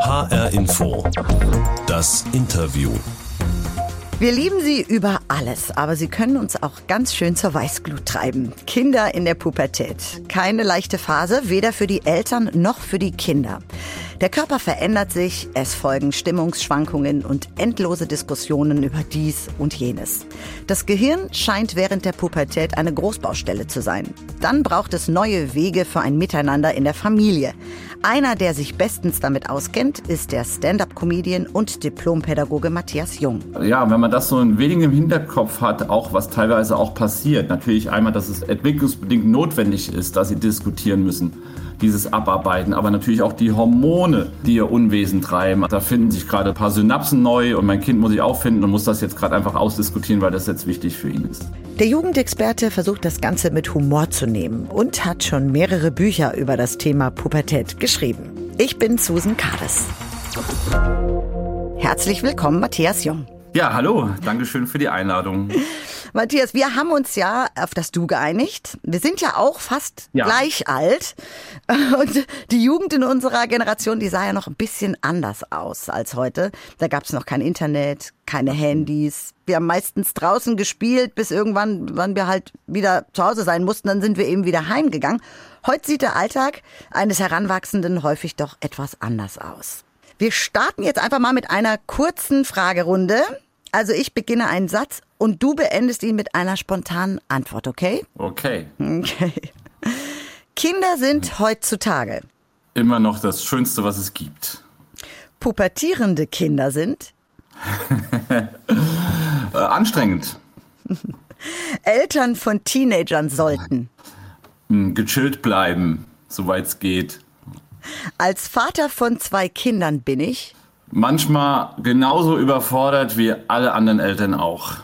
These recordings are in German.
HR Info. Das Interview. Wir lieben sie über alles, aber sie können uns auch ganz schön zur Weißglut treiben. Kinder in der Pubertät. Keine leichte Phase, weder für die Eltern noch für die Kinder. Der Körper verändert sich, es folgen Stimmungsschwankungen und endlose Diskussionen über dies und jenes. Das Gehirn scheint während der Pubertät eine Großbaustelle zu sein. Dann braucht es neue Wege für ein Miteinander in der Familie. Einer, der sich bestens damit auskennt, ist der Stand-up-Comedian und Diplompädagoge Matthias Jung. Ja, wenn man das so ein wenig im Hinterkopf hat, auch was teilweise auch passiert. Natürlich einmal, dass es entwicklungsbedingt notwendig ist, dass sie diskutieren müssen dieses Abarbeiten, aber natürlich auch die Hormone, die ihr Unwesen treiben. Da finden sich gerade ein paar Synapsen neu und mein Kind muss sich auch finden und muss das jetzt gerade einfach ausdiskutieren, weil das jetzt wichtig für ihn ist. Der Jugendexperte versucht das Ganze mit Humor zu nehmen und hat schon mehrere Bücher über das Thema Pubertät geschrieben. Ich bin Susan Kades. Herzlich willkommen, Matthias Jung. Ja, hallo, Dankeschön für die Einladung. Matthias, wir haben uns ja auf das Du geeinigt. Wir sind ja auch fast ja. gleich alt. Und die Jugend in unserer Generation, die sah ja noch ein bisschen anders aus als heute. Da gab es noch kein Internet, keine Handys. Wir haben meistens draußen gespielt, bis irgendwann, wann wir halt wieder zu Hause sein mussten, dann sind wir eben wieder heimgegangen. Heute sieht der Alltag eines Heranwachsenden häufig doch etwas anders aus. Wir starten jetzt einfach mal mit einer kurzen Fragerunde. Also ich beginne einen Satz und du beendest ihn mit einer spontanen Antwort, okay? Okay. Okay. Kinder sind heutzutage immer noch das Schönste, was es gibt. Pubertierende Kinder sind äh, anstrengend. Eltern von Teenagern sollten hm, gechillt bleiben, soweit es geht. Als Vater von zwei Kindern bin ich manchmal genauso überfordert wie alle anderen Eltern auch.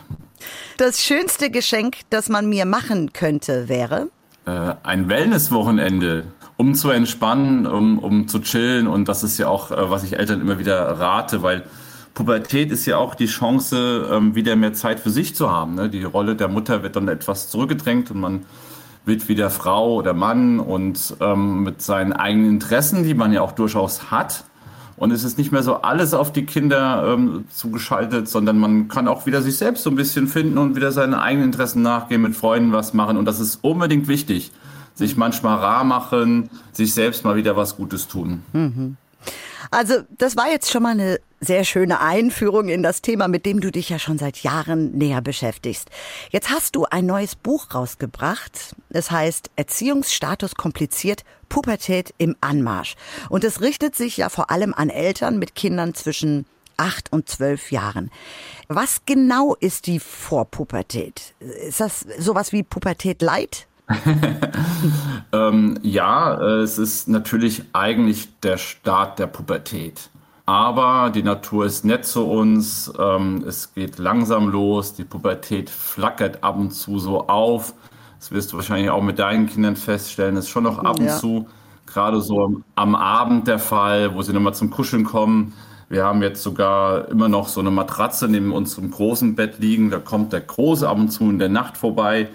Das schönste Geschenk, das man mir machen könnte, wäre? Äh, ein Wellnesswochenende, um zu entspannen, um, um zu chillen. Und das ist ja auch, äh, was ich Eltern immer wieder rate, weil Pubertät ist ja auch die Chance, ähm, wieder mehr Zeit für sich zu haben. Ne? Die Rolle der Mutter wird dann etwas zurückgedrängt und man wird wieder Frau oder Mann und ähm, mit seinen eigenen Interessen, die man ja auch durchaus hat, und es ist nicht mehr so alles auf die Kinder ähm, zugeschaltet, sondern man kann auch wieder sich selbst so ein bisschen finden und wieder seine eigenen Interessen nachgehen, mit Freunden was machen. Und das ist unbedingt wichtig. Sich manchmal rar machen, sich selbst mal wieder was Gutes tun. Mhm. Also das war jetzt schon mal eine sehr schöne Einführung in das Thema, mit dem du dich ja schon seit Jahren näher beschäftigst. Jetzt hast du ein neues Buch rausgebracht. Es heißt Erziehungsstatus kompliziert, Pubertät im Anmarsch. Und es richtet sich ja vor allem an Eltern mit Kindern zwischen acht und zwölf Jahren. Was genau ist die Vorpubertät? Ist das sowas wie Pubertät Light? ähm, ja, es ist natürlich eigentlich der Start der Pubertät. Aber die Natur ist nett zu uns, ähm, es geht langsam los, die Pubertät flackert ab und zu so auf. Das wirst du wahrscheinlich auch mit deinen Kindern feststellen, das ist schon noch ab und ja. zu, gerade so am Abend der Fall, wo sie nochmal zum Kuscheln kommen. Wir haben jetzt sogar immer noch so eine Matratze neben unserem großen Bett liegen. Da kommt der Große ab und zu in der Nacht vorbei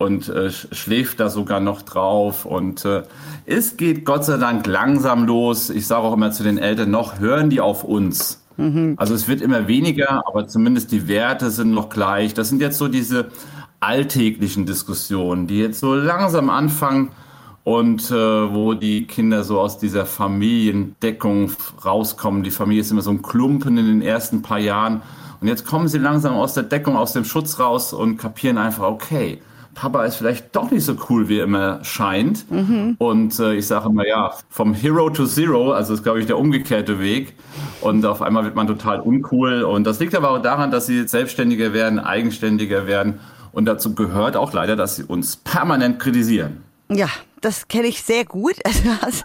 und äh, schläft da sogar noch drauf. Und äh, es geht Gott sei Dank langsam los. Ich sage auch immer zu den Eltern, noch hören die auf uns. Mhm. Also es wird immer weniger, aber zumindest die Werte sind noch gleich. Das sind jetzt so diese alltäglichen Diskussionen, die jetzt so langsam anfangen und äh, wo die Kinder so aus dieser Familiendeckung rauskommen. Die Familie ist immer so ein Klumpen in den ersten paar Jahren. Und jetzt kommen sie langsam aus der Deckung, aus dem Schutz raus und kapieren einfach, okay, Papa ist vielleicht doch nicht so cool, wie er immer scheint. Mhm. Und äh, ich sage immer, ja, vom Hero to Zero, also ist, glaube ich, der umgekehrte Weg. Und auf einmal wird man total uncool. Und das liegt aber auch daran, dass sie selbstständiger werden, eigenständiger werden. Und dazu gehört auch leider, dass sie uns permanent kritisieren. Ja, das kenne ich sehr gut. Also,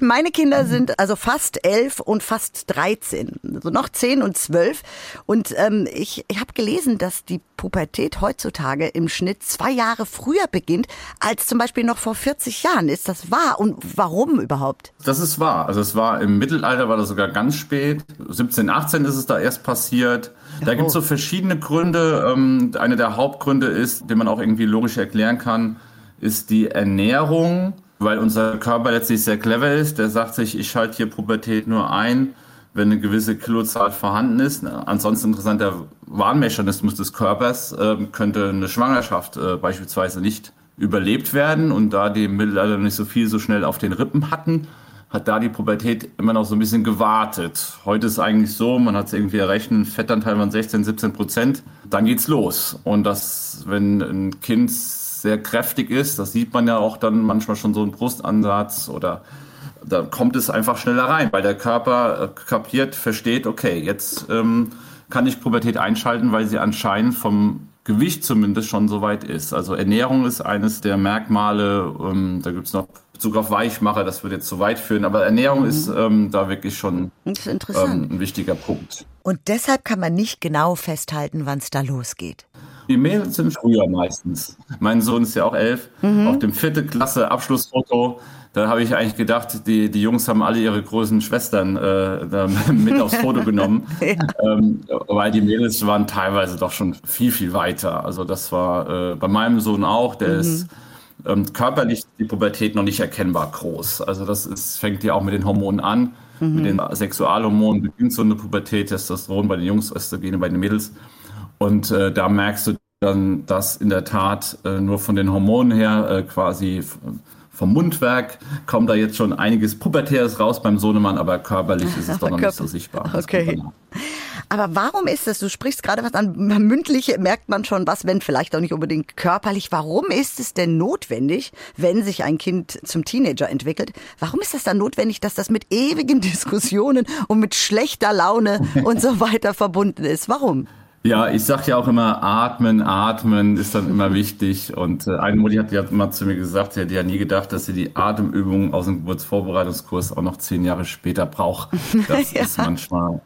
meine Kinder sind also fast elf und fast dreizehn, also noch zehn und zwölf. Und ähm, ich, ich habe gelesen, dass die Pubertät heutzutage im Schnitt zwei Jahre früher beginnt als zum Beispiel noch vor 40 Jahren. Ist das wahr? Und warum überhaupt? Das ist wahr. Also es war im Mittelalter war das sogar ganz spät. 17, 18 ist es da erst passiert. Da oh. gibt es so verschiedene Gründe. Ähm, einer der Hauptgründe ist, den man auch irgendwie logisch erklären kann, ist die Ernährung weil unser Körper letztlich sehr clever ist. Der sagt sich, ich schalte hier Pubertät nur ein, wenn eine gewisse Kilozahl vorhanden ist. Ansonsten interessanter Warnmechanismus des Körpers äh, könnte eine Schwangerschaft äh, beispielsweise nicht überlebt werden. Und da die Mittelalter nicht so viel so schnell auf den Rippen hatten, hat da die Pubertät immer noch so ein bisschen gewartet. Heute ist eigentlich so, man hat es irgendwie errechnet, Fettanteil von 16, 17 Prozent, dann geht's los. Und das, wenn ein Kind sehr kräftig ist, das sieht man ja auch dann manchmal schon so einen Brustansatz oder da kommt es einfach schneller rein, weil der Körper äh, kapiert, versteht, okay, jetzt ähm, kann ich Pubertät einschalten, weil sie anscheinend vom Gewicht zumindest schon so weit ist. Also Ernährung ist eines der Merkmale, ähm, da gibt es noch Bezug auf Weichmacher, das würde jetzt zu weit führen, aber Ernährung mhm. ist ähm, da wirklich schon ähm, ein wichtiger Punkt. Und deshalb kann man nicht genau festhalten, wann es da losgeht. Die Mädels sind früher meistens. Mein Sohn ist ja auch elf. Mhm. Auf dem vierte Klasse Abschlussfoto da habe ich eigentlich gedacht, die, die Jungs haben alle ihre großen Schwestern äh, mit aufs Foto genommen, ja. ähm, weil die Mädels waren teilweise doch schon viel, viel weiter. Also das war äh, bei meinem Sohn auch, der mhm. ist ähm, körperlich die Pubertät noch nicht erkennbar groß. Also das ist, fängt ja auch mit den Hormonen an. Mhm. Mit den Sexualhormonen beginnt so eine Pubertät, Testosteron bei den Jungs, Östrogene bei den Mädels. Und äh, da merkst du dann, dass in der Tat äh, nur von den Hormonen her äh, quasi vom Mundwerk kommt da jetzt schon einiges Pubertäres raus beim Sohnemann, aber körperlich ist es doch noch nicht so sichtbar. Okay. Aber warum ist es, du sprichst gerade was an, mündlich merkt man schon was, wenn vielleicht auch nicht unbedingt körperlich. Warum ist es denn notwendig, wenn sich ein Kind zum Teenager entwickelt, warum ist es dann notwendig, dass das mit ewigen Diskussionen und mit schlechter Laune und so weiter verbunden ist? Warum? Ja, ich sag ja auch immer, atmen, atmen ist dann immer wichtig. Und äh, eine Mutti hat ja mal zu mir gesagt, sie hätte ja nie gedacht, dass sie die Atemübungen aus dem Geburtsvorbereitungskurs auch noch zehn Jahre später braucht. Das ja. ist manchmal,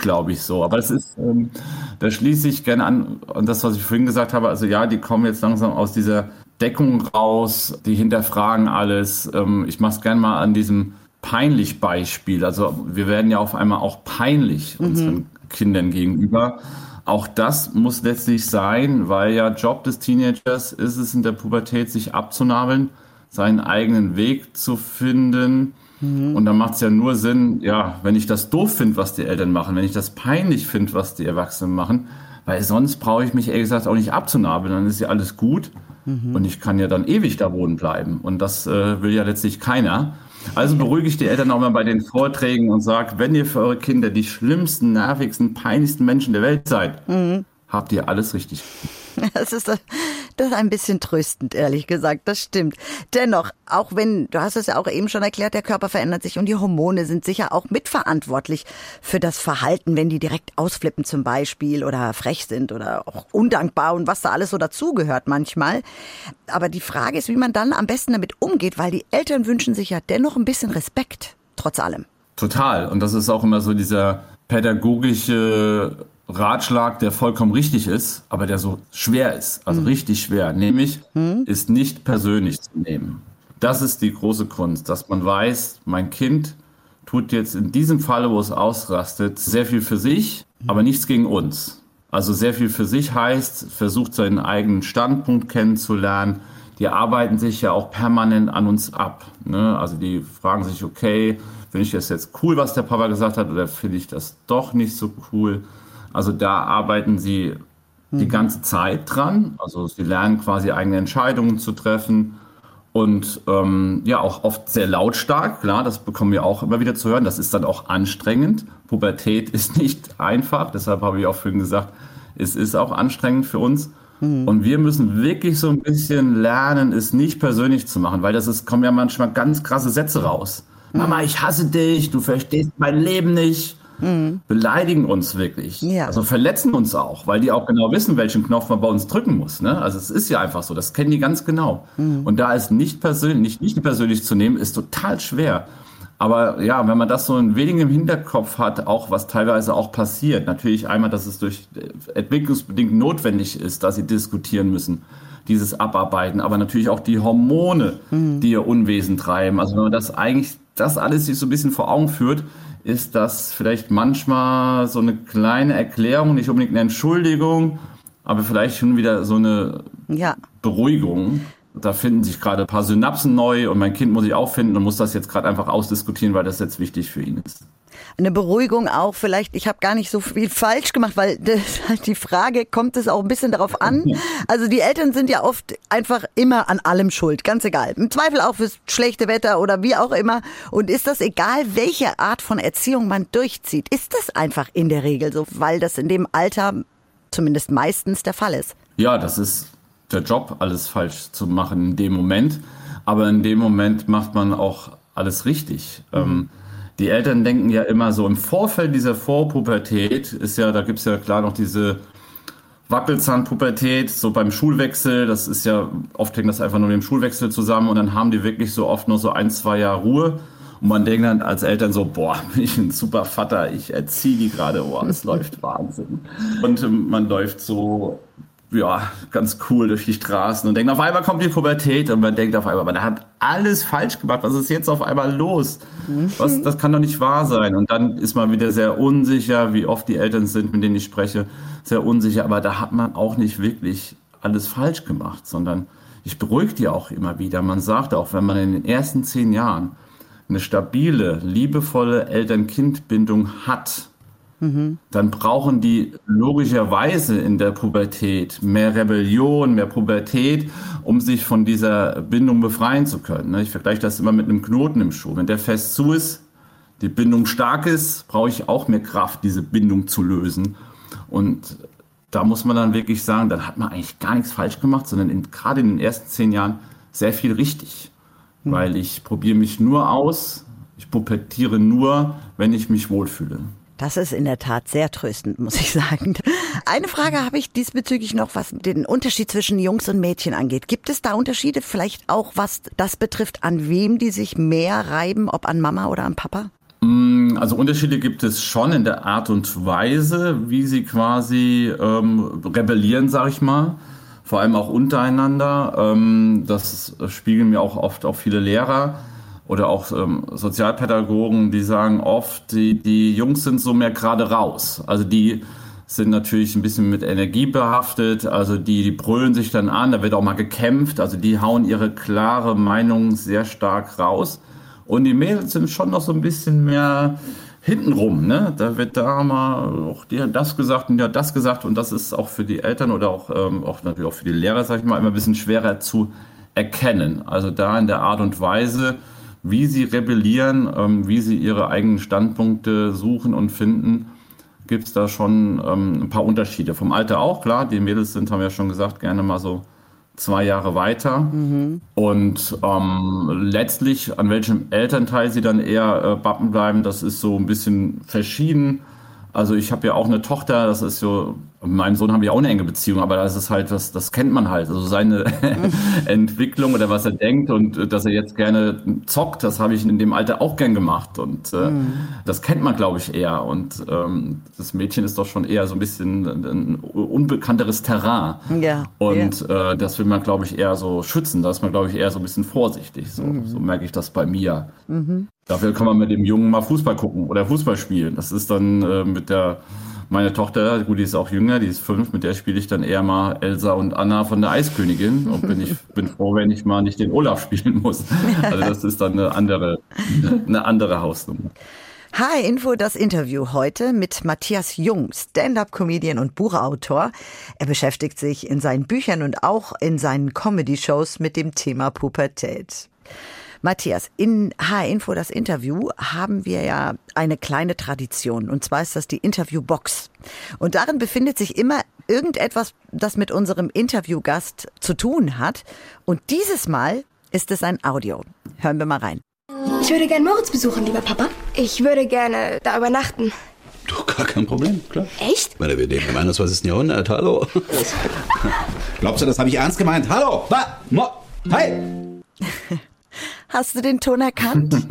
glaube ich, so. Aber es ist, ähm, da schließe ich gerne an, an das, was ich vorhin gesagt habe. Also ja, die kommen jetzt langsam aus dieser Deckung raus, die hinterfragen alles. Ähm, ich mache es gerne mal an diesem peinlich Beispiel. Also wir werden ja auf einmal auch peinlich mhm. unseren Kindern gegenüber. Auch das muss letztlich sein, weil ja Job des Teenagers ist es in der Pubertät, sich abzunabeln, seinen eigenen Weg zu finden. Mhm. Und da macht es ja nur Sinn, ja, wenn ich das doof finde, was die Eltern machen, wenn ich das peinlich finde, was die Erwachsenen machen, weil sonst brauche ich mich ehrlich gesagt auch nicht abzunabeln, dann ist ja alles gut mhm. und ich kann ja dann ewig da wohnen bleiben. Und das äh, will ja letztlich keiner. Also beruhige ich die Eltern auch mal bei den Vorträgen und sage, wenn ihr für eure Kinder die schlimmsten, nervigsten, peinlichsten Menschen der Welt seid, mhm. habt ihr alles richtig. Das ist, das ist ein bisschen tröstend, ehrlich gesagt. Das stimmt. Dennoch, auch wenn, du hast es ja auch eben schon erklärt, der Körper verändert sich und die Hormone sind sicher auch mitverantwortlich für das Verhalten, wenn die direkt ausflippen zum Beispiel oder frech sind oder auch undankbar und was da alles so dazugehört manchmal. Aber die Frage ist, wie man dann am besten damit umgeht, weil die Eltern wünschen sich ja dennoch ein bisschen Respekt, trotz allem. Total. Und das ist auch immer so dieser pädagogische Ratschlag, der vollkommen richtig ist, aber der so schwer ist, also mhm. richtig schwer, nämlich mhm. ist nicht persönlich zu nehmen. Das ist die große Kunst, dass man weiß, mein Kind tut jetzt in diesem Falle, wo es ausrastet, sehr viel für sich, mhm. aber nichts gegen uns. Also sehr viel für sich heißt, versucht seinen eigenen Standpunkt kennenzulernen. Die arbeiten sich ja auch permanent an uns ab. Ne? Also die fragen sich, okay, finde ich das jetzt cool, was der Papa gesagt hat, oder finde ich das doch nicht so cool? Also da arbeiten sie die mhm. ganze Zeit dran. Also sie lernen quasi eigene Entscheidungen zu treffen und ähm, ja auch oft sehr lautstark. Klar, das bekommen wir auch immer wieder zu hören. Das ist dann auch anstrengend. Pubertät ist nicht einfach. Deshalb habe ich auch vorhin gesagt, es ist auch anstrengend für uns. Mhm. Und wir müssen wirklich so ein bisschen lernen, es nicht persönlich zu machen, weil das ist, kommen ja manchmal ganz krasse Sätze raus. Mhm. Mama, ich hasse dich, du verstehst mein Leben nicht mhm. beleidigen uns wirklich. Ja. Also verletzen uns auch, weil die auch genau wissen, welchen Knopf man bei uns drücken muss. Ne? Also es ist ja einfach so, das kennen die ganz genau. Mhm. Und da ist nicht persönlich, nicht, nicht persönlich zu nehmen, ist total schwer. Aber ja, wenn man das so ein wenig im Hinterkopf hat, auch was teilweise auch passiert, natürlich einmal, dass es durch äh, entwicklungsbedingt notwendig ist, dass sie diskutieren müssen, dieses Abarbeiten, aber natürlich auch die Hormone, mhm. die ihr Unwesen treiben. Also wenn man das eigentlich, das alles sich so ein bisschen vor Augen führt, ist das vielleicht manchmal so eine kleine Erklärung, nicht unbedingt eine Entschuldigung, aber vielleicht schon wieder so eine ja. Beruhigung. da finden sich gerade ein paar Synapsen neu und mein Kind muss ich auch finden und muss das jetzt gerade einfach ausdiskutieren, weil das jetzt wichtig für ihn ist eine Beruhigung auch vielleicht, ich habe gar nicht so viel falsch gemacht, weil das, die Frage kommt es auch ein bisschen darauf an. Also die Eltern sind ja oft einfach immer an allem schuld, ganz egal. Im Zweifel auch fürs schlechte Wetter oder wie auch immer. Und ist das egal, welche Art von Erziehung man durchzieht? Ist das einfach in der Regel so, weil das in dem Alter zumindest meistens der Fall ist? Ja, das ist der Job, alles falsch zu machen in dem Moment. Aber in dem Moment macht man auch alles richtig. Mhm. Ähm, die Eltern denken ja immer so, im Vorfeld dieser Vorpubertät ist ja, da gibt es ja klar noch diese Wackelzahnpubertät, so beim Schulwechsel, das ist ja, oft hängt das einfach nur mit dem Schulwechsel zusammen und dann haben die wirklich so oft nur so ein, zwei Jahre Ruhe. Und man denkt dann als Eltern so, boah, bin ich ein super Vater, ich erziehe die gerade, boah, es läuft Wahnsinn. Und ähm, man läuft so ja, ganz cool durch die Straßen und denkt, auf einmal kommt die Pubertät und man denkt auf einmal, man hat alles falsch gemacht. Was ist jetzt auf einmal los? Was, das kann doch nicht wahr sein. Und dann ist man wieder sehr unsicher, wie oft die Eltern sind, mit denen ich spreche, sehr unsicher. Aber da hat man auch nicht wirklich alles falsch gemacht, sondern ich beruhige die auch immer wieder. Man sagt auch, wenn man in den ersten zehn Jahren eine stabile, liebevolle Eltern-Kind-Bindung hat, dann brauchen die logischerweise in der Pubertät mehr Rebellion, mehr Pubertät, um sich von dieser Bindung befreien zu können. Ne? Ich vergleiche das immer mit einem Knoten im Schuh. Wenn der fest zu ist, die Bindung stark ist, brauche ich auch mehr Kraft, diese Bindung zu lösen. Und da muss man dann wirklich sagen, dann hat man eigentlich gar nichts falsch gemacht, sondern in, gerade in den ersten zehn Jahren sehr viel richtig. Weil ich probiere mich nur aus, ich pubertiere nur, wenn ich mich wohlfühle. Das ist in der Tat sehr tröstend, muss ich sagen. Eine Frage habe ich diesbezüglich noch, was den Unterschied zwischen Jungs und Mädchen angeht. Gibt es da Unterschiede, vielleicht auch was das betrifft, an wem die sich mehr reiben, ob an Mama oder an Papa? Mm, also Unterschiede gibt es schon in der Art und Weise, wie sie quasi ähm, rebellieren, sage ich mal. Vor allem auch untereinander. Ähm, das spiegeln mir auch oft auch viele Lehrer oder auch ähm, Sozialpädagogen, die sagen oft, die, die Jungs sind so mehr gerade raus. Also die sind natürlich ein bisschen mit Energie behaftet, also die, die brüllen sich dann an, da wird auch mal gekämpft, also die hauen ihre klare Meinung sehr stark raus. Und die Mädels sind schon noch so ein bisschen mehr hintenrum, ne? Da wird da mal auch die hat das gesagt und die hat das gesagt und das ist auch für die Eltern oder auch, ähm, auch natürlich auch für die Lehrer, sag ich mal, immer ein bisschen schwerer zu erkennen. Also da in der Art und Weise, wie sie rebellieren, ähm, wie sie ihre eigenen Standpunkte suchen und finden, gibt es da schon ähm, ein paar Unterschiede. Vom Alter auch, klar, die Mädels sind, haben wir ja schon gesagt, gerne mal so zwei Jahre weiter. Mhm. Und ähm, letztlich, an welchem Elternteil sie dann eher äh, bappen bleiben, das ist so ein bisschen verschieden. Also ich habe ja auch eine Tochter, das ist so, mit meinem Sohn haben wir auch eine enge Beziehung, aber das ist halt, das, das kennt man halt. Also seine Entwicklung oder was er denkt und äh, dass er jetzt gerne zockt, das habe ich in dem Alter auch gern gemacht. Und äh, mhm. das kennt man, glaube ich, eher. Und ähm, das Mädchen ist doch schon eher so ein bisschen ein unbekannteres Terrain. Ja. Und ja. Äh, das will man, glaube ich, eher so schützen. Da ist man, glaube ich, eher so ein bisschen vorsichtig. So, mhm. so merke ich das bei mir. Mhm. Dafür kann man mit dem Jungen mal Fußball gucken oder Fußball spielen. Das ist dann äh, mit der, meine Tochter, gut, die ist auch jünger, die ist fünf, mit der spiele ich dann eher mal Elsa und Anna von der Eiskönigin und bin ich bin froh, wenn ich mal nicht den Olaf spielen muss. Also das ist dann eine andere, eine andere Hausnummer. Hi Info, das Interview heute mit Matthias Jung, Stand-up-Comedian und Buchautor. Er beschäftigt sich in seinen Büchern und auch in seinen Comedy-Shows mit dem Thema Pubertät. Matthias, in H-Info, das Interview, haben wir ja eine kleine Tradition. Und zwar ist das die Interviewbox. Und darin befindet sich immer irgendetwas, das mit unserem Interviewgast zu tun hat. Und dieses Mal ist es ein Audio. Hören wir mal rein. Ich würde gerne Moritz besuchen, lieber Papa. Ich würde gerne da übernachten. Du, gar kein Problem, klar. Echt? Ich meine, wir leben im 21. Jahrhundert, hallo. Glaubst du, das habe ich ernst gemeint? Hallo, wa, mo, hi. Hast du den Ton erkannt?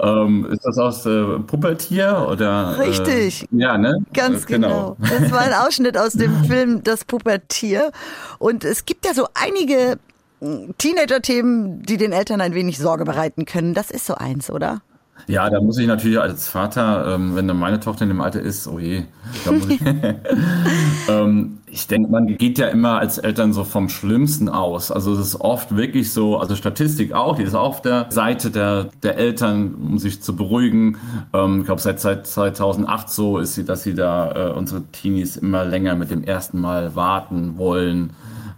ähm, ist das aus äh, Puppetier oder? Äh, Richtig. Äh, ja, ne? Ganz äh, genau. genau. Das war ein Ausschnitt aus dem Film Das Pubertier. Und es gibt ja so einige hm, Teenager-Themen, die den Eltern ein wenig Sorge bereiten können. Das ist so eins, oder? Ja, da muss ich natürlich als Vater, ähm, wenn dann meine Tochter in dem Alter ist, oh je, da muss ich, ähm, ich denke, man geht ja immer als Eltern so vom Schlimmsten aus. Also es ist oft wirklich so, also Statistik auch, die ist auch auf der Seite der, der Eltern, um sich zu beruhigen. Ähm, ich glaube, seit, seit 2008 so ist sie, dass sie da äh, unsere Teenies immer länger mit dem ersten Mal warten wollen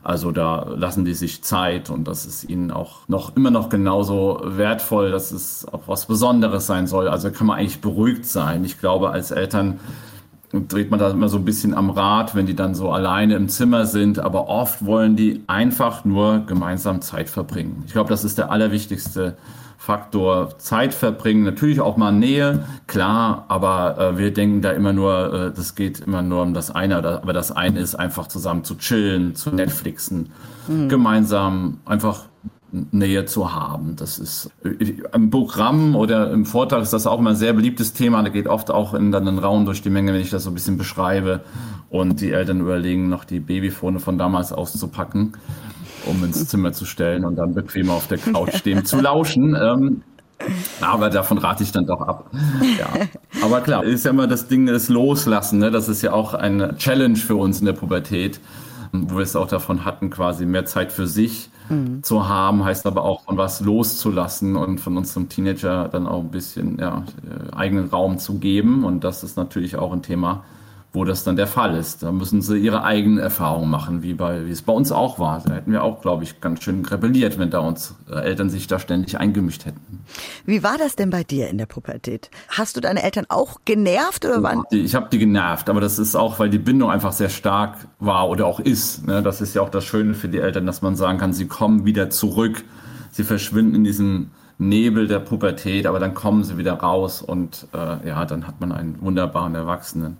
also da lassen die sich Zeit und das ist ihnen auch noch immer noch genauso wertvoll, dass es auch was Besonderes sein soll. Also kann man eigentlich beruhigt sein. Ich glaube, als Eltern dreht man da immer so ein bisschen am Rad, wenn die dann so alleine im Zimmer sind. Aber oft wollen die einfach nur gemeinsam Zeit verbringen. Ich glaube, das ist der allerwichtigste Faktor Zeit verbringen, natürlich auch mal Nähe, klar, aber äh, wir denken da immer nur, äh, das geht immer nur um das eine, aber das eine ist einfach zusammen zu chillen, zu Netflixen, mhm. gemeinsam einfach Nähe zu haben. Das ist äh, im Programm oder im Vortrag ist das auch immer ein sehr beliebtes Thema. Da geht oft auch in dann einen Raum durch die Menge, wenn ich das so ein bisschen beschreibe. Und die Eltern überlegen, noch die Babyfone von damals auszupacken um ins Zimmer zu stellen und dann bequem auf der Couch stehen zu lauschen. Ähm, aber davon rate ich dann doch ab. Ja. Aber klar, ist ja immer das Ding des Loslassen. Ne? Das ist ja auch eine Challenge für uns in der Pubertät, wo wir es auch davon hatten, quasi mehr Zeit für sich mhm. zu haben, heißt aber auch von was loszulassen und von unserem Teenager dann auch ein bisschen ja, äh, eigenen Raum zu geben. Und das ist natürlich auch ein Thema, wo das dann der Fall ist. Da müssen sie ihre eigenen Erfahrungen machen, wie, bei, wie es bei uns auch war. Da hätten wir auch, glaube ich, ganz schön rebelliert, wenn da uns äh, Eltern sich da ständig eingemischt hätten. Wie war das denn bei dir in der Pubertät? Hast du deine Eltern auch genervt oder wann? Ich habe die genervt, aber das ist auch, weil die Bindung einfach sehr stark war oder auch ist. Ne? Das ist ja auch das Schöne für die Eltern, dass man sagen kann, sie kommen wieder zurück, sie verschwinden in diesem Nebel der Pubertät, aber dann kommen sie wieder raus und äh, ja, dann hat man einen wunderbaren Erwachsenen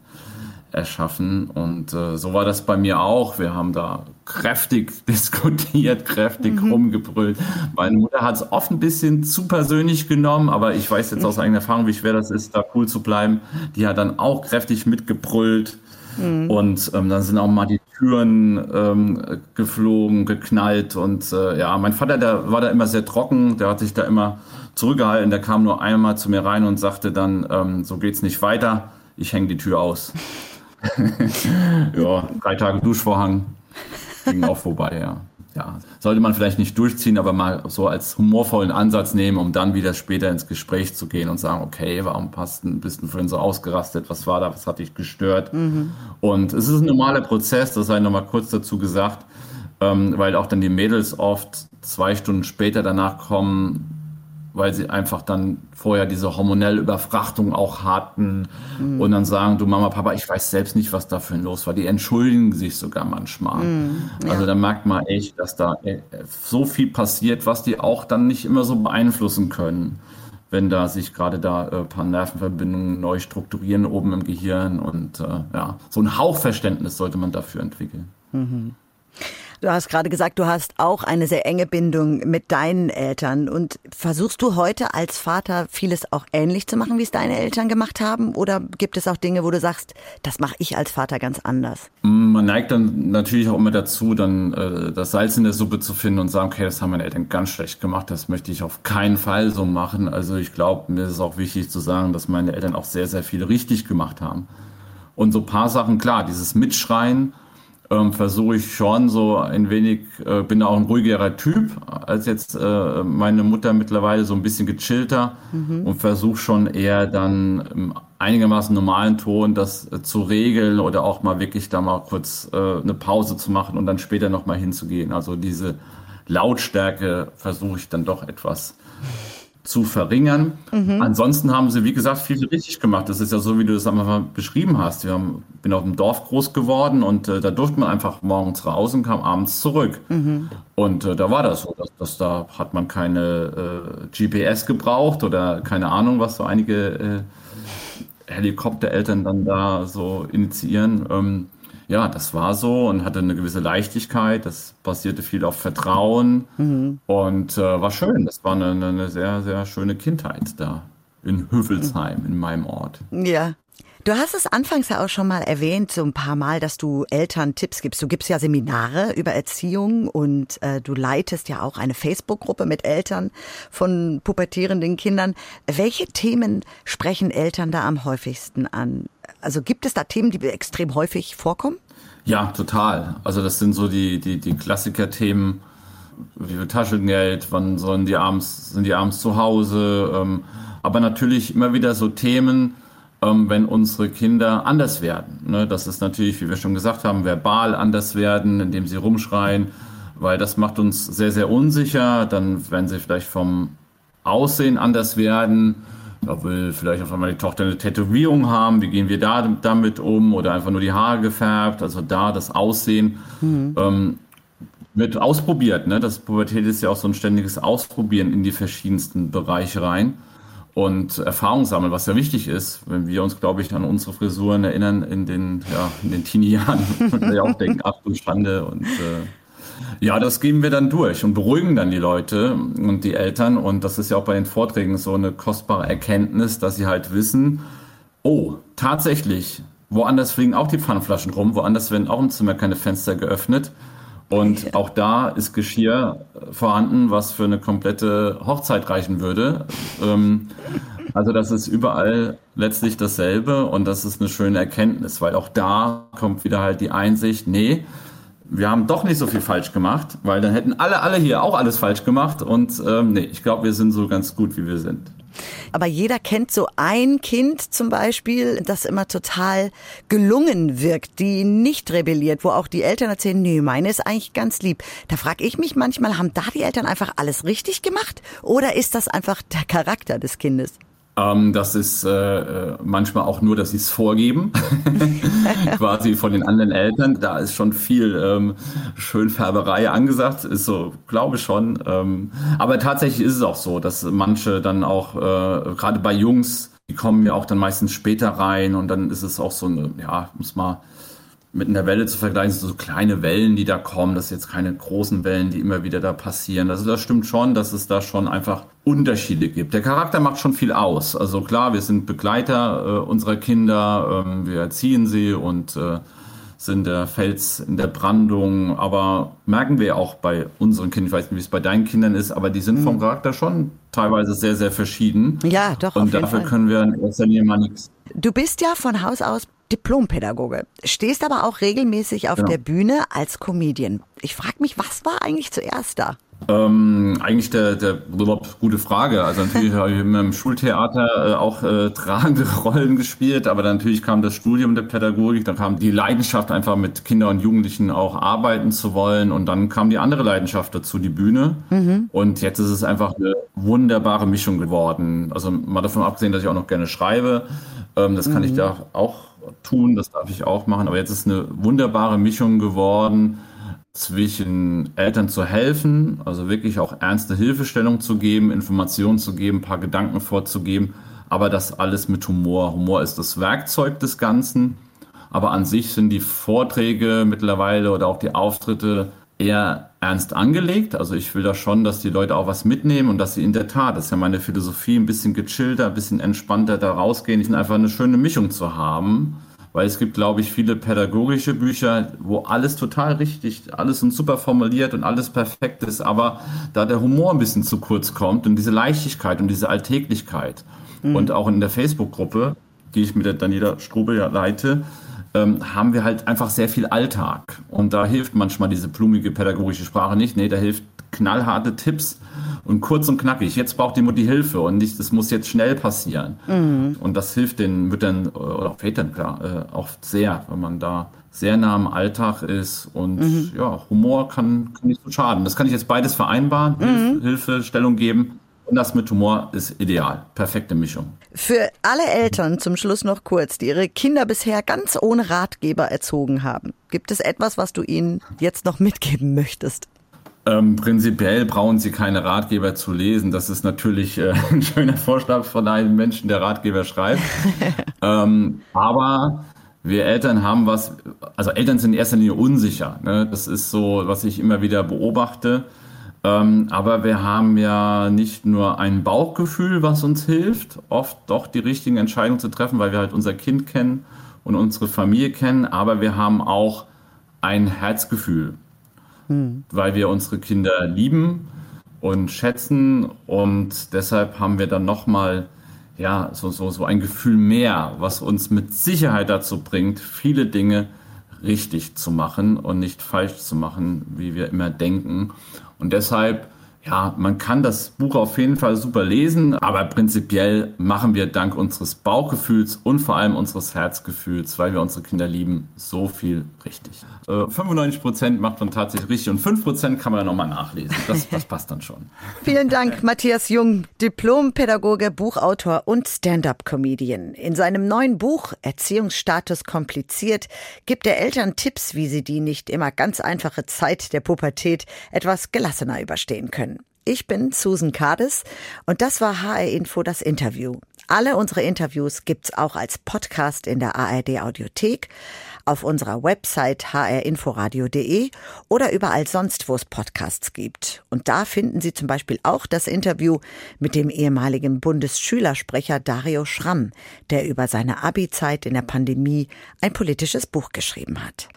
erschaffen. Und äh, so war das bei mir auch. Wir haben da kräftig diskutiert, kräftig mhm. rumgebrüllt. Meine Mutter hat es oft ein bisschen zu persönlich genommen, aber ich weiß jetzt aus eigener Erfahrung, wie schwer das ist, da cool zu bleiben. Die hat dann auch kräftig mitgebrüllt. Mhm. Und ähm, dann sind auch mal die Türen ähm, geflogen, geknallt. Und äh, ja, mein Vater, der war da immer sehr trocken, der hat sich da immer zurückgehalten. Der kam nur einmal zu mir rein und sagte dann, ähm, so geht's nicht weiter, ich hänge die Tür aus. ja, drei Tage Duschvorhang ging auch vorbei, ja. Ja, sollte man vielleicht nicht durchziehen, aber mal so als humorvollen Ansatz nehmen, um dann wieder später ins Gespräch zu gehen und sagen, okay, warum passt, bist du vorhin so ausgerastet? Was war da? Was hat dich gestört? Mhm. Und es ist ein normaler Prozess, das sei nochmal kurz dazu gesagt, ähm, weil auch dann die Mädels oft zwei Stunden später danach kommen, weil sie einfach dann vorher diese hormonelle Überfrachtung auch hatten mhm. und dann sagen, du Mama, Papa, ich weiß selbst nicht, was da für los war. Die entschuldigen sich sogar manchmal. Mhm, ja. Also da merkt man echt, dass da äh, so viel passiert, was die auch dann nicht immer so beeinflussen können, wenn da sich gerade da ein äh, paar Nervenverbindungen neu strukturieren oben im Gehirn und äh, ja, so ein Hauchverständnis sollte man dafür entwickeln. Mhm. Du hast gerade gesagt, du hast auch eine sehr enge Bindung mit deinen Eltern. Und versuchst du heute als Vater vieles auch ähnlich zu machen, wie es deine Eltern gemacht haben? Oder gibt es auch Dinge, wo du sagst, das mache ich als Vater ganz anders? Man neigt dann natürlich auch immer dazu, dann äh, das Salz in der Suppe zu finden und sagen, okay, das haben meine Eltern ganz schlecht gemacht, das möchte ich auf keinen Fall so machen. Also ich glaube, mir ist es auch wichtig zu sagen, dass meine Eltern auch sehr, sehr viel richtig gemacht haben. Und so paar Sachen, klar, dieses Mitschreien, ähm, versuche ich schon so ein wenig, äh, bin auch ein ruhigerer Typ als jetzt äh, meine Mutter mittlerweile so ein bisschen gechillter mhm. und versuche schon eher dann im einigermaßen normalen Ton das äh, zu regeln oder auch mal wirklich da mal kurz äh, eine Pause zu machen und dann später nochmal hinzugehen. Also diese Lautstärke versuche ich dann doch etwas zu verringern. Mhm. Ansonsten haben sie, wie gesagt, viel richtig gemacht. Das ist ja so, wie du es einmal beschrieben hast. Wir haben, bin auf dem Dorf groß geworden und äh, da durfte man einfach morgens raus und kam abends zurück. Mhm. Und äh, da war das so, dass, dass, da hat man keine äh, GPS gebraucht oder keine Ahnung, was so einige äh, Helikoptereltern dann da so initiieren. Ähm, ja, das war so und hatte eine gewisse Leichtigkeit. Das basierte viel auf Vertrauen mhm. und äh, war schön. Das war eine, eine, sehr, sehr schöne Kindheit da in Hüffelsheim, in meinem Ort. Ja. Du hast es anfangs ja auch schon mal erwähnt, so ein paar Mal, dass du Eltern Tipps gibst. Du gibst ja Seminare über Erziehung und äh, du leitest ja auch eine Facebook-Gruppe mit Eltern von pubertierenden Kindern. Welche Themen sprechen Eltern da am häufigsten an? Also gibt es da Themen, die extrem häufig vorkommen? Ja, total. Also das sind so die, die, die Klassiker-Themen, wie viel Taschengeld, wann sollen die abends, sind die abends zu Hause, ähm, aber natürlich immer wieder so Themen, ähm, wenn unsere Kinder anders werden. Ne? Das ist natürlich, wie wir schon gesagt haben, verbal anders werden, indem sie rumschreien, weil das macht uns sehr, sehr unsicher. Dann werden sie vielleicht vom Aussehen anders werden. Da will vielleicht auf einmal die Tochter eine Tätowierung haben. Wie gehen wir da damit um? Oder einfach nur die Haare gefärbt. Also da das Aussehen mhm. ähm, wird ausprobiert. Ne? Das Pubertät ist ja auch so ein ständiges Ausprobieren in die verschiedensten Bereiche rein und Erfahrung sammeln, was ja wichtig ist, wenn wir uns, glaube ich, an unsere Frisuren erinnern in den, ja, in den Teenie-Jahren und wir auch denken, ach du Schande und äh, ja, das geben wir dann durch und beruhigen dann die Leute und die Eltern. Und das ist ja auch bei den Vorträgen so eine kostbare Erkenntnis, dass sie halt wissen, oh, tatsächlich, woanders fliegen auch die Pfannflaschen rum, woanders werden auch im Zimmer keine Fenster geöffnet. Und auch da ist Geschirr vorhanden, was für eine komplette Hochzeit reichen würde. Ähm, also das ist überall letztlich dasselbe und das ist eine schöne Erkenntnis, weil auch da kommt wieder halt die Einsicht, nee, wir haben doch nicht so viel falsch gemacht, weil dann hätten alle, alle hier auch alles falsch gemacht und ähm, nee, ich glaube, wir sind so ganz gut, wie wir sind. Aber jeder kennt so ein Kind zum Beispiel, das immer total gelungen wirkt, die nicht rebelliert, wo auch die Eltern erzählen, nee, meine ist eigentlich ganz lieb. Da frage ich mich manchmal, haben da die Eltern einfach alles richtig gemacht oder ist das einfach der Charakter des Kindes? Ähm, das ist äh, äh, manchmal auch nur, dass sie es vorgeben, quasi von den anderen Eltern. Da ist schon viel ähm, Schönfärberei angesagt, ist so, glaube ich schon. Ähm, aber tatsächlich ist es auch so, dass manche dann auch, äh, gerade bei Jungs, die kommen ja auch dann meistens später rein und dann ist es auch so eine, ja, muss mal mit einer Welle zu vergleichen, so kleine Wellen, die da kommen. Das sind jetzt keine großen Wellen, die immer wieder da passieren. Also das stimmt schon, dass es da schon einfach Unterschiede gibt. Der Charakter macht schon viel aus. Also klar, wir sind Begleiter äh, unserer Kinder, ähm, wir erziehen sie und äh, sind der Fels in der Brandung. Aber merken wir auch bei unseren Kindern, ich weiß nicht, wie es bei deinen Kindern ist, aber die sind vom mhm. Charakter schon teilweise sehr, sehr verschieden. Ja, doch. Und dafür können wir in erster Linie mal nichts. Du bist ja von Haus aus Diplompädagoge, stehst aber auch regelmäßig auf genau. der Bühne als Comedian. Ich frage mich, was war eigentlich zuerst da? Ähm, eigentlich der, der gute Frage. Also natürlich habe ich im Schultheater äh, auch äh, tragende Rollen gespielt, aber dann natürlich kam das Studium der Pädagogik, dann kam die Leidenschaft einfach mit Kindern und Jugendlichen auch arbeiten zu wollen und dann kam die andere Leidenschaft dazu, die Bühne. Mhm. Und jetzt ist es einfach eine wunderbare Mischung geworden. Also mal davon abgesehen, dass ich auch noch gerne schreibe, ähm, das kann mhm. ich da auch tun, das darf ich auch machen. Aber jetzt ist eine wunderbare Mischung geworden zwischen Eltern zu helfen, also wirklich auch ernste Hilfestellung zu geben, Informationen zu geben, ein paar Gedanken vorzugeben, aber das alles mit Humor. Humor ist das Werkzeug des Ganzen, aber an sich sind die Vorträge mittlerweile oder auch die Auftritte eher ernst angelegt. Also ich will da schon, dass die Leute auch was mitnehmen und dass sie in der Tat, das ist ja meine Philosophie, ein bisschen gechillter, ein bisschen entspannter da rausgehen, einfach eine schöne Mischung zu haben. Weil es gibt, glaube ich, viele pädagogische Bücher, wo alles total richtig, alles und super formuliert und alles perfekt ist, aber da der Humor ein bisschen zu kurz kommt und diese Leichtigkeit und diese Alltäglichkeit. Mhm. Und auch in der Facebook-Gruppe, die ich mit der Daniela Strube ja leite, ähm, haben wir halt einfach sehr viel Alltag. Und da hilft manchmal diese blumige pädagogische Sprache nicht. Nee, da hilft knallharte Tipps und kurz und knackig. Jetzt braucht die Mutti Hilfe und nicht, das muss jetzt schnell passieren. Mhm. Und das hilft den Müttern oder auch Vätern klar äh, auch sehr, wenn man da sehr nah am Alltag ist und mhm. ja, Humor kann, kann nicht so schaden. Das kann ich jetzt beides vereinbaren, mhm. Hilfe, Stellung geben und das mit Humor ist ideal. Perfekte Mischung. Für alle Eltern zum Schluss noch kurz, die ihre Kinder bisher ganz ohne Ratgeber erzogen haben. Gibt es etwas, was du ihnen jetzt noch mitgeben möchtest? Ähm, prinzipiell brauchen sie keine Ratgeber zu lesen. Das ist natürlich äh, ein schöner Vorschlag von einem Menschen, der Ratgeber schreibt. ähm, aber wir Eltern haben was, also Eltern sind in erster Linie unsicher. Ne? Das ist so, was ich immer wieder beobachte Ähm, aber wir haben ja nicht nur ein Bauchgefühl, was uns hilft, oft doch die richtigen Entscheidungen zu treffen, weil wir halt unser Kind kennen und unsere Familie kennen, aber wir haben auch ein Herzgefühl, hm. weil wir unsere Kinder lieben und schätzen und deshalb haben wir dann nochmal ja, so, so, so ein Gefühl mehr, was uns mit Sicherheit dazu bringt, viele Dinge richtig zu machen und nicht falsch zu machen, wie wir immer denken. Und deshalb ja, man kann das Buch auf jeden Fall super lesen, aber prinzipiell machen wir dank unseres Bauchgefühls und vor allem unseres Herzgefühls, weil wir unsere Kinder lieben, so viel richtig. Äh, 95 Prozent macht man tatsächlich richtig und 5 Prozent kann man dann nochmal nachlesen. Das, das passt dann schon. Vielen Dank, Matthias Jung, Diplompädagoge, Buchautor und Stand-up-Comedian. In seinem neuen Buch Erziehungsstatus kompliziert gibt er Eltern Tipps, wie sie die nicht immer ganz einfache Zeit der Pubertät etwas gelassener überstehen können. Ich bin Susan Cades und das war HR Info das Interview. Alle unsere Interviews gibt's auch als Podcast in der ARD Audiothek, auf unserer Website hrinforadio.de oder überall sonst, wo es Podcasts gibt. Und da finden Sie zum Beispiel auch das Interview mit dem ehemaligen Bundesschülersprecher Dario Schramm, der über seine Abi-Zeit in der Pandemie ein politisches Buch geschrieben hat.